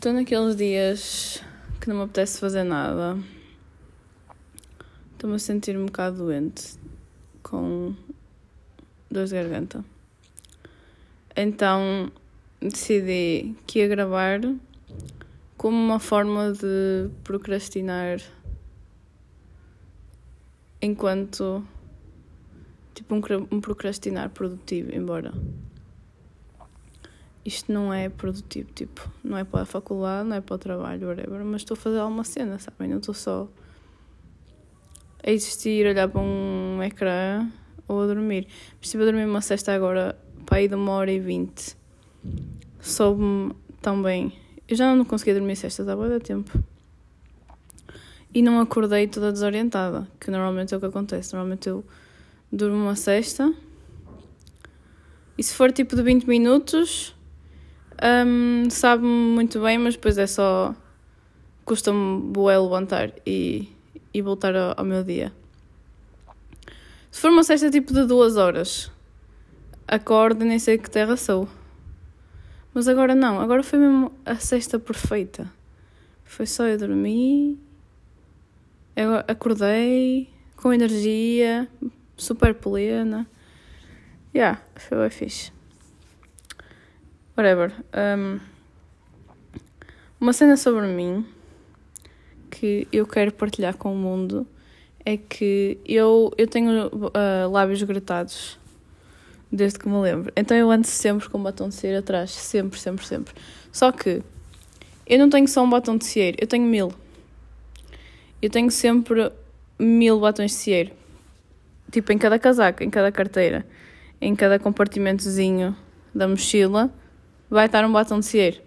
Estou naqueles dias que não me apetece fazer nada. Estou-me a sentir um bocado doente, com dor de garganta. Então decidi que ia gravar como uma forma de procrastinar enquanto tipo um, um procrastinar produtivo, embora isto não é produtivo, tipo, não é para a faculdade, não é para o trabalho, whatever, mas estou a fazer alguma cena, sabem? Não estou só a existir, olhar para um ecrã ou a dormir. Estive a dormir uma cesta agora, para aí de uma hora e vinte. Soube-me tão bem. Eu já não conseguia dormir cestas há muito tempo. E não acordei toda desorientada, que normalmente é o que acontece. Normalmente eu durmo uma cesta e se for tipo de 20 minutos um, sabe-me muito bem, mas depois é só. custa-me boé levantar e, e voltar ao, ao, meu dia. Se for uma cesta tipo de duas horas, acordo e nem sei que terra sou. Mas agora não, agora foi mesmo a cesta perfeita. Foi só eu dormir, eu acordei com energia, super plena. Yeah, foi bem fixe. Whatever. Um, uma cena sobre mim que eu quero partilhar com o mundo é que eu, eu tenho uh, lábios gretados desde que me lembro. Então eu ando sempre com um batom de cera atrás. Sempre, sempre, sempre. Só que eu não tenho só um batom de cieiro, eu tenho mil. Eu tenho sempre mil batons de cieiro. Tipo, em cada casaco, em cada carteira, em cada compartimentozinho da mochila vai estar um batom de cieiro.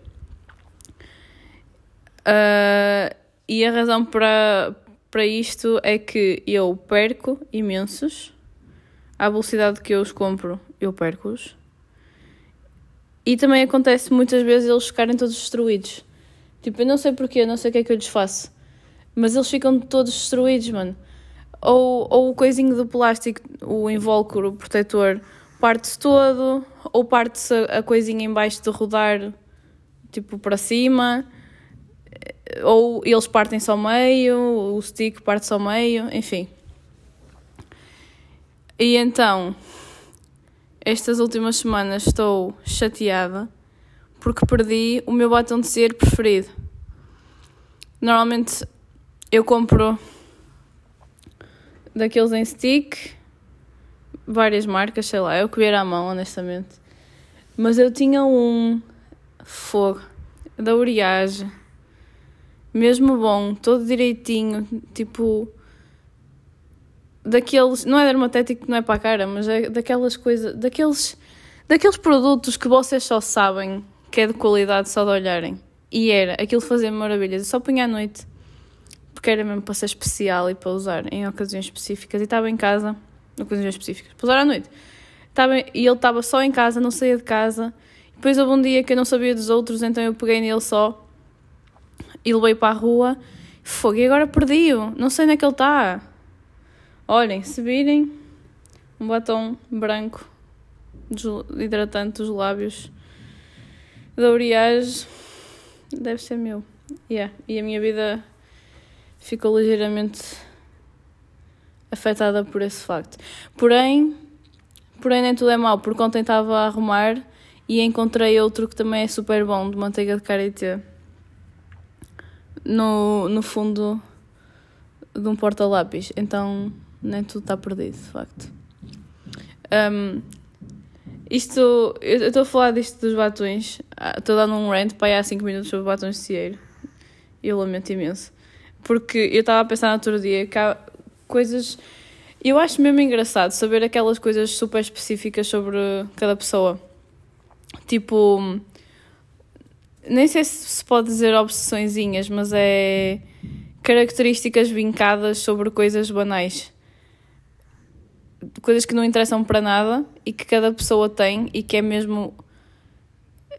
Uh, e a razão para, para isto é que eu perco imensos. À velocidade que eu os compro, eu perco-os. E também acontece muitas vezes eles ficarem todos destruídos. Tipo, eu não sei porquê, não sei o que é que eu lhes faço. Mas eles ficam todos destruídos, mano. Ou, ou o coisinho do plástico, o invólucro, o protetor, parte-se todo, ou parte-se a coisinha embaixo de rodar, tipo para cima, ou eles partem-se ao meio, o stick parte-se ao meio, enfim. E então, estas últimas semanas estou chateada porque perdi o meu batom de cera preferido. Normalmente eu compro daqueles em stick várias marcas, sei lá, eu vier à mão, honestamente. Mas eu tinha um fogo da Uriage, mesmo bom, todo direitinho, tipo daqueles, não é dermotético, não é para a cara, mas é daquelas coisas, daqueles daqueles produtos que vocês só sabem que é de qualidade só de olharem. E era, aquilo fazia maravilhas, eu só punha à noite, porque era mesmo para ser especial e para usar em ocasiões específicas e estava em casa ocasiões específicas, para usar à noite. Tava, e ele estava só em casa, não saía de casa. Depois houve um dia que eu não sabia dos outros, então eu peguei nele só e levei para a rua. Fogo, e agora perdi-o, não sei onde é que ele está. Olhem, se virem, um batom branco hidratante dos lábios da Uriage deve ser meu. Yeah. E a minha vida ficou ligeiramente afetada por esse facto. Porém, porém nem tudo é mau, porque ontem estava a arrumar e encontrei outro que também é super bom, de manteiga de karité, no, no fundo de um porta-lápis. Então, nem tudo está perdido, de facto. Um, isto, eu estou a falar disto dos batons, ah, estou dando um rant para aí há 5 minutos sobre batons de cieiro. Eu lamento imenso. Porque eu estava a pensar no outro dia que há, coisas. Eu acho mesmo engraçado saber aquelas coisas super específicas sobre cada pessoa. Tipo. Nem sei se pode dizer obsessõezinhas, mas é. características vincadas sobre coisas banais. Coisas que não interessam para nada e que cada pessoa tem e que é mesmo.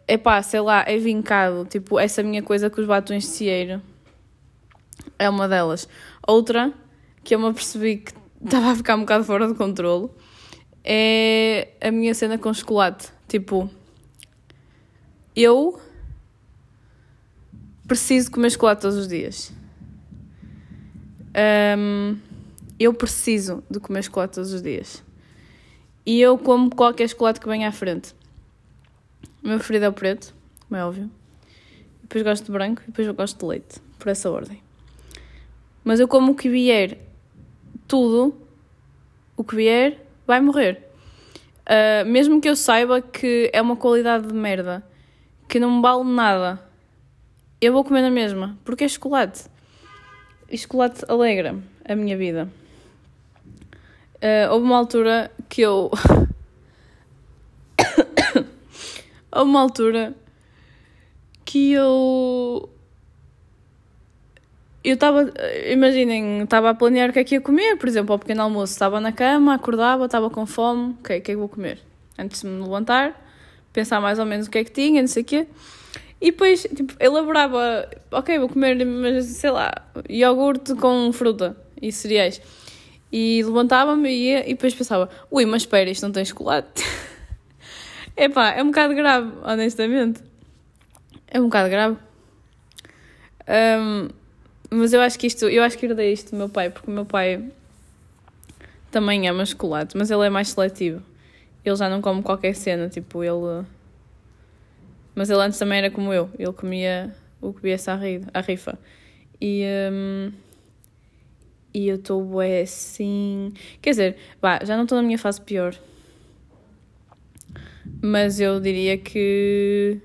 É pá, sei lá, é vincado. Tipo, essa minha coisa com os batons de cieiro é uma delas. Outra que eu me apercebi que estava a ficar um bocado fora de controle é a minha cena com chocolate. Tipo, eu preciso comer chocolate todos os dias. Um, eu preciso de comer chocolate todos os dias. E eu como qualquer chocolate que venha à frente. O meu preferido é o preto, como é óbvio. Depois gosto de branco e depois eu gosto de leite, por essa ordem. Mas eu como o que vier, tudo, o que vier, vai morrer. Uh, mesmo que eu saiba que é uma qualidade de merda, que não me vale nada, eu vou comer na mesma, porque é chocolate. E chocolate alegra a minha vida. Uh, houve uma altura que eu. houve uma altura que eu eu estava, imaginem, estava a planear o que é que ia comer, por exemplo, ao pequeno almoço, estava na cama, acordava, estava com fome, ok, o que é que vou comer? Antes de me levantar, pensar mais ou menos o que é que tinha, não sei o quê. E depois, tipo, elaborava, ok, vou comer, mas sei lá, iogurte com fruta e cereais. E levantava-me e ia, e depois pensava, ui, mas espera, isto não tem chocolate. Epá, é um bocado grave, honestamente. É um bocado grave. Um, mas eu acho que isto, eu acho que herdei isto do meu pai, porque o meu pai também ama chocolate, mas ele é mais seletivo. Ele já não come qualquer cena, tipo, ele. Mas ele antes também era como eu, ele comia o que viesse à, rifa. E. Um... E eu estou bué assim. Quer dizer, vá, já não estou na minha fase pior. Mas eu diria que.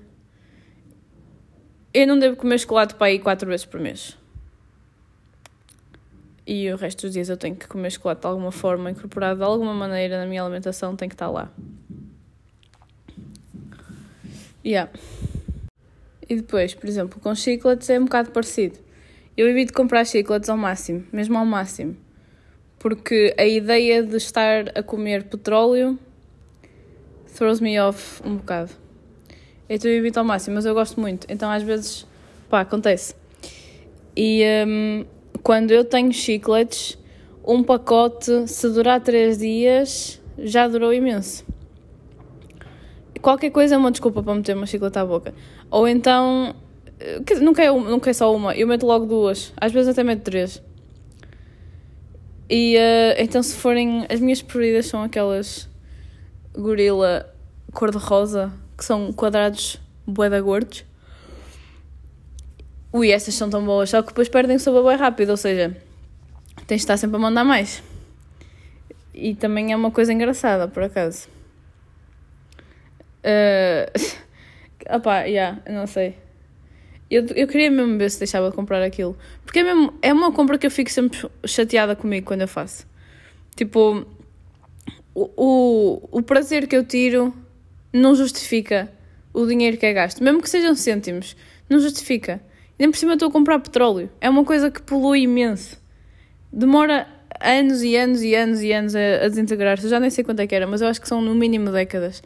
Eu não devo comer chocolate para aí quatro vezes por mês e o resto dos dias eu tenho que comer chocolate de alguma forma, incorporado de alguma maneira na minha alimentação, tem que estar lá. Yeah. E depois, por exemplo, com chicletes é um bocado parecido. Eu evito comprar chicletes ao máximo, mesmo ao máximo. Porque a ideia de estar a comer petróleo throws me off um bocado. Então eu evito ao máximo, mas eu gosto muito. Então às vezes, pá, acontece. E um, quando eu tenho chicletes, um pacote, se durar 3 dias, já durou imenso. Qualquer coisa é uma desculpa para meter uma chiclete à boca. Ou então, nunca é, nunca é só uma, eu meto logo duas, às vezes até meto três. E uh, então, se forem. As minhas preferidas são aquelas gorila cor-de-rosa, que são quadrados boeda gordos ui, essas são tão boas, só que depois perdem o sabor bem rápido, ou seja, tens de estar sempre a mandar mais. E também é uma coisa engraçada, por acaso. Uh... Opá, yeah, não sei. Eu, eu queria mesmo ver se deixava de comprar aquilo. Porque é, mesmo, é uma compra que eu fico sempre chateada comigo quando eu faço. Tipo, o, o, o prazer que eu tiro não justifica o dinheiro que é gasto. Mesmo que sejam cêntimos, não justifica. Nem por cima estou a comprar petróleo. É uma coisa que polui imenso. Demora anos e anos e anos e anos a, a desintegrar-se. Já nem sei quanto é que era, mas eu acho que são no mínimo décadas.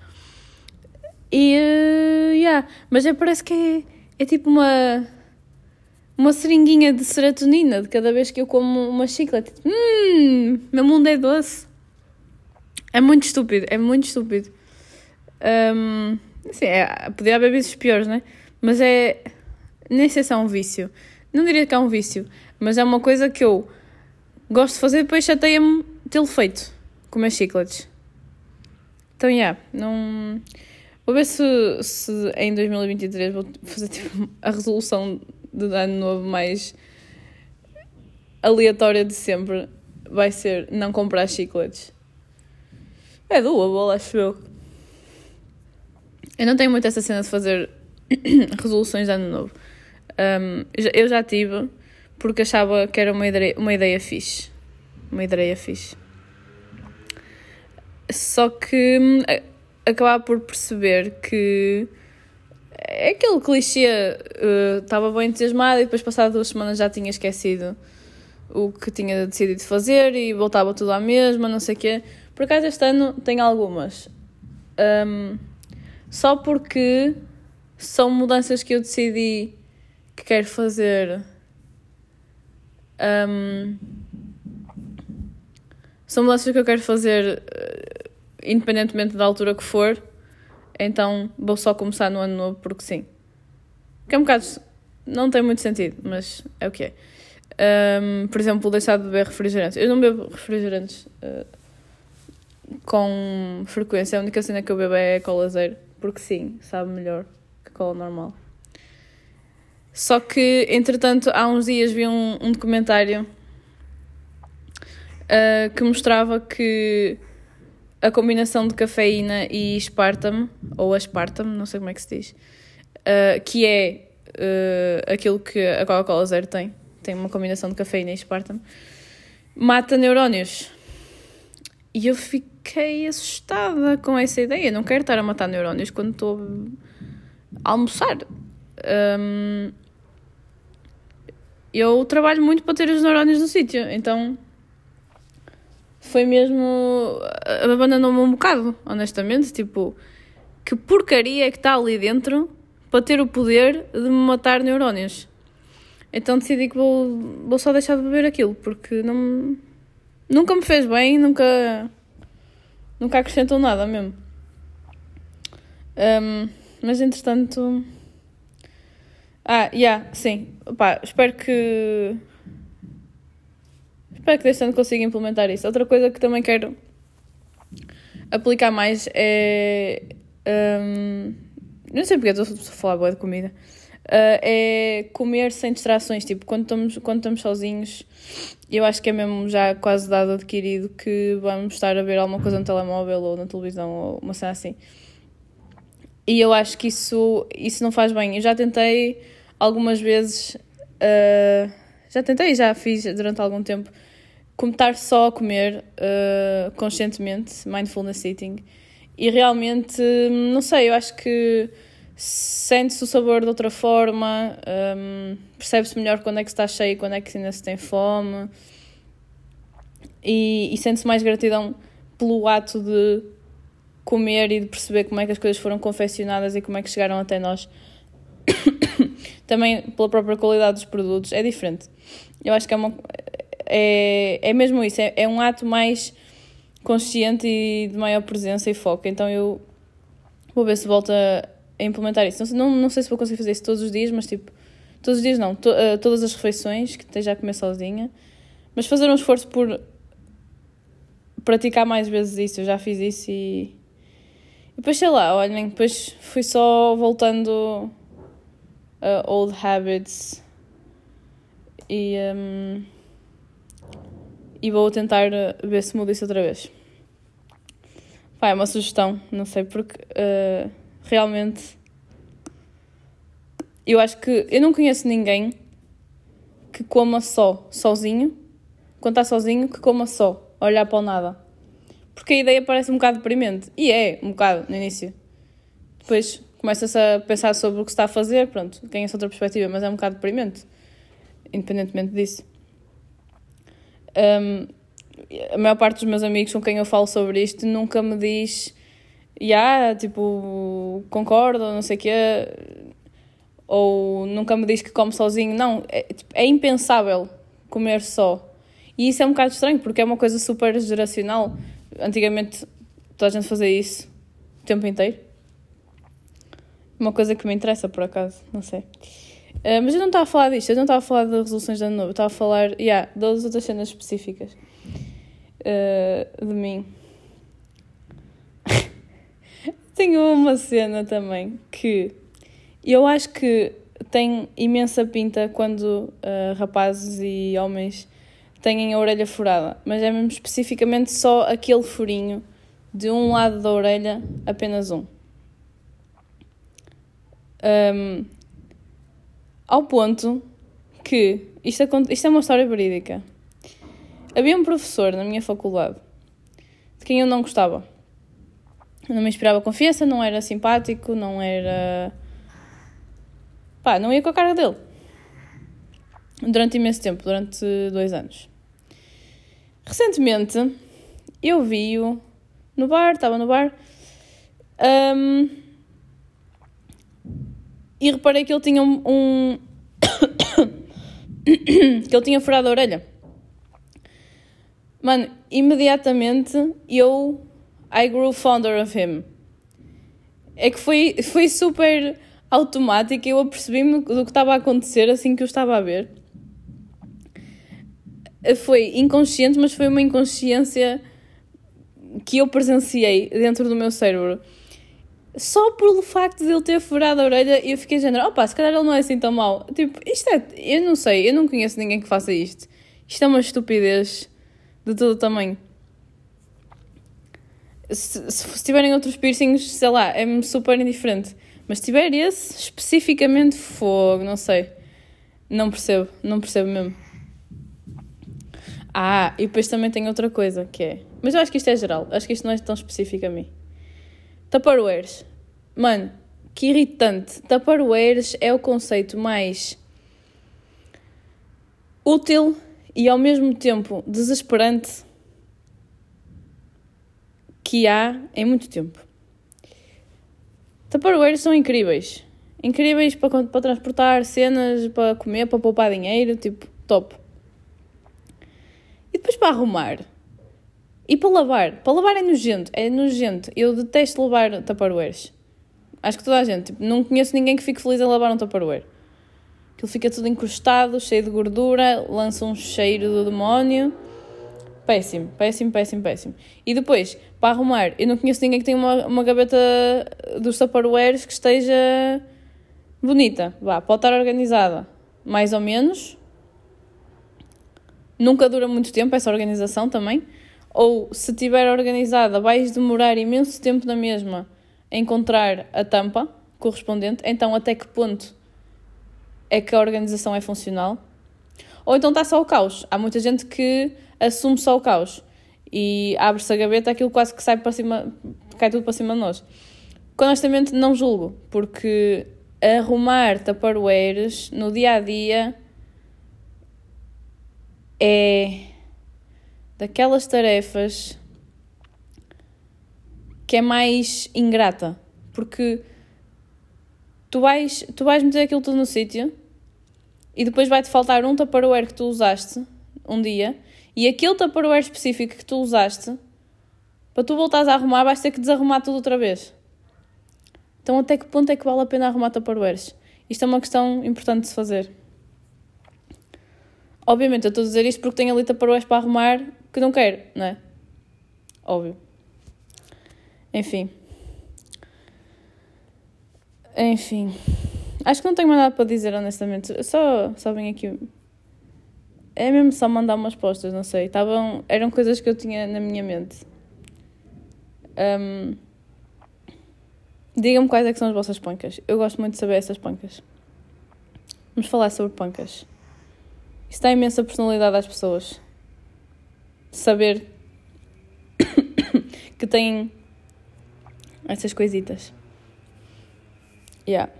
E, uh, yeah. Mas é, parece que é, é tipo uma uma seringuinha de serotonina de cada vez que eu como uma chiclete. Hum, meu mundo é doce. É muito estúpido, é muito estúpido. Um, assim, é, podia haver vezes piores, né? Mas é nem sei se é um vício. Não diria que é um vício, mas é uma coisa que eu gosto de fazer e depois chateia-me tê-lo feito. Comer chicletes. Então, yeah, não. Vou ver se, se em 2023 vou fazer tipo, a resolução de ano novo mais aleatória de sempre. Vai ser não comprar chicletes. É doable, acho eu. Eu não tenho muito essa cena de fazer resoluções de ano novo. Um, eu já tive, porque achava que era uma ideia, uma ideia fixe. Uma ideia fixe. Só que hum, acabava por perceber que é aquele clichê, uh, estava bem entusiasmado e depois passado duas semanas já tinha esquecido o que tinha decidido fazer e voltava tudo à mesma, não sei o quê. Por acaso este ano tem algumas. Um, só porque são mudanças que eu decidi que quero fazer. Um, são mudanças que eu quero fazer uh, independentemente da altura que for. Então vou só começar no ano novo porque sim. Que é um bocado não tem muito sentido, mas é o que é. Um, por exemplo, deixar de beber refrigerantes. Eu não bebo refrigerantes uh, com frequência. A única cena que eu bebo é cola zero. Porque sim, sabe melhor que cola normal. Só que, entretanto, há uns dias vi um, um documentário uh, que mostrava que a combinação de cafeína e espartame, ou aspartame, não sei como é que se diz, uh, que é uh, aquilo que a Coca-Cola Zero tem, tem uma combinação de cafeína e espartame, mata neurónios. E eu fiquei assustada com essa ideia. Não quero estar a matar neurónios quando estou a almoçar. Um, eu trabalho muito para ter os neurónios no sítio, então foi mesmo. abandonou-me um bocado, honestamente. Tipo, que porcaria é que está ali dentro para ter o poder de me matar neurónios. Então decidi que vou, vou só deixar de beber aquilo, porque não, nunca me fez bem, nunca, nunca acrescentou nada mesmo. Um, mas entretanto. Ah, yeah, sim. Espero que. Espero que deste ano consiga implementar isso. Outra coisa que também quero aplicar mais é. Um, não sei porque estou a falar boa de comida. Uh, é comer sem distrações. Tipo, quando estamos, quando estamos sozinhos, eu acho que é mesmo já quase dado adquirido que vamos estar a ver alguma coisa no telemóvel ou na televisão ou uma cena assim. E eu acho que isso, isso não faz bem. Eu já tentei algumas vezes, uh, já tentei, já fiz durante algum tempo, estar só a comer uh, conscientemente, mindfulness eating. E realmente, não sei, eu acho que sente-se o sabor de outra forma, um, percebe-se melhor quando é que está cheio quando é que ainda se tem fome, e, e sente-se mais gratidão pelo ato de comer e de perceber como é que as coisas foram confeccionadas e como é que chegaram até nós. Também pela própria qualidade dos produtos, é diferente. Eu acho que é, uma, é, é mesmo isso, é, é um ato mais consciente e de maior presença e foco. Então eu vou ver se volta a implementar isso. Não, não, não sei se vou conseguir fazer isso todos os dias, mas tipo, todos os dias não, to, uh, todas as refeições que esteja a comer sozinha, mas fazer um esforço por praticar mais vezes isso. Eu já fiz isso e. E depois sei lá, olhem, depois fui só voltando a old habits e. Um, e vou tentar ver se muda isso outra vez. Pá, é uma sugestão, não sei porque. Uh, realmente. Eu acho que. Eu não conheço ninguém que coma só, sozinho, quando está sozinho, que coma só, olhar para o nada. Porque a ideia parece um bocado deprimente. E é, um bocado, no início. Depois começa-se a pensar sobre o que se está a fazer, pronto, ganha-se outra perspectiva, mas é um bocado deprimente, independentemente disso. Um, a maior parte dos meus amigos com quem eu falo sobre isto nunca me diz yeah, tipo, concordo, não sei o quê, ou nunca me diz que come sozinho. Não, é, tipo, é impensável comer só. E isso é um bocado estranho, porque é uma coisa super geracional. Antigamente toda a gente fazia isso o tempo inteiro. Uma coisa que me interessa, por acaso, não sei. Uh, mas eu não estava a falar disto, eu não estava a falar de resoluções de ano novo, estava a falar, yeah, das outras cenas específicas uh, de mim. Tenho uma cena também que eu acho que tem imensa pinta quando uh, rapazes e homens têm a orelha furada, mas é mesmo especificamente só aquele furinho de um lado da orelha, apenas um. Um ao ponto que isto, isto é uma história verídica. Havia um professor na minha faculdade de quem eu não gostava não me inspirava confiança, não era simpático, não era. pá, não ia com a cara dele. Durante imenso tempo, durante dois anos. Recentemente, eu vi-o no bar, estava no bar, um, e reparei que ele tinha um. um que ele tinha furado a orelha. Mano, imediatamente eu I grew fonder of him. É que foi, foi super automática, eu apercebi-me do que estava a acontecer assim que eu estava a ver. Foi inconsciente, mas foi uma inconsciência que eu presenciei dentro do meu cérebro. Só pelo facto de ele ter furado a orelha, eu fiquei género, opa, se calhar ele não é assim tão mau. Tipo, isto é. Eu não sei, eu não conheço ninguém que faça isto. Isto é uma estupidez de todo o tamanho. Se, se, tiverem outros piercings, sei lá, é-me super indiferente. Mas se tiver esse, especificamente fogo, não sei. Não percebo, não percebo mesmo. Ah, e depois também tem outra coisa que é. Mas eu acho que isto é geral, acho que isto não é tão específico a mim. Tupperwares. Mano, que irritante. Tupperwares é o conceito mais útil e ao mesmo tempo desesperante que há em muito tempo. Tupperwares são incríveis. Incríveis para, para transportar cenas, para comer, para poupar dinheiro, tipo, top. E depois para arrumar. E para lavar. Para lavar é nojento. É nojento. Eu detesto lavar Tupperwares. Acho que toda a gente. Tipo, não conheço ninguém que fique feliz em lavar um Tupperware. Aquilo fica tudo encrustado, cheio de gordura, lança um cheiro do demónio. Péssimo, péssimo, péssimo, péssimo. E depois, para arrumar, eu não conheço ninguém que tenha uma, uma gaveta dos Tupperwares que esteja bonita. Vá, pode estar organizada, mais ou menos. Nunca dura muito tempo essa organização também. Ou se estiver organizada, vais demorar imenso tempo na mesma a encontrar a tampa correspondente. Então, até que ponto é que a organização é funcional? Ou então está só o caos. Há muita gente que assume só o caos e abre-se a gaveta, aquilo quase que sai para cima, cai tudo para cima de nós. Honestamente não julgo, porque arrumar taparoeiros no dia a dia é daquelas tarefas que é mais ingrata, porque tu vais, tu vais meter aquilo tudo no sítio e depois vai-te faltar um taparoeiro que tu usaste um dia e aquele tupperware específico que tu usaste, para tu voltares a arrumar, vais ter que desarrumar tudo outra vez. Então, até que ponto é que vale a pena arrumar tupperwares? Isto é uma questão importante de se fazer. Obviamente, eu estou a dizer isto porque tenho ali tupperwares para arrumar que não quero, não é? Óbvio. Enfim. Enfim. Acho que não tenho mais nada para dizer, honestamente. Só, só vim aqui é mesmo só mandar umas postas, não sei. Estavam, eram coisas que eu tinha na minha mente. Um, Digam-me quais é são as vossas pancas. Eu gosto muito de saber essas pancas. Vamos falar sobre pancas. Isso dá imensa personalidade às pessoas. Saber que têm essas coisitas. Yeah.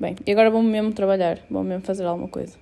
Bem, e agora vou mesmo trabalhar. Vou mesmo fazer alguma coisa.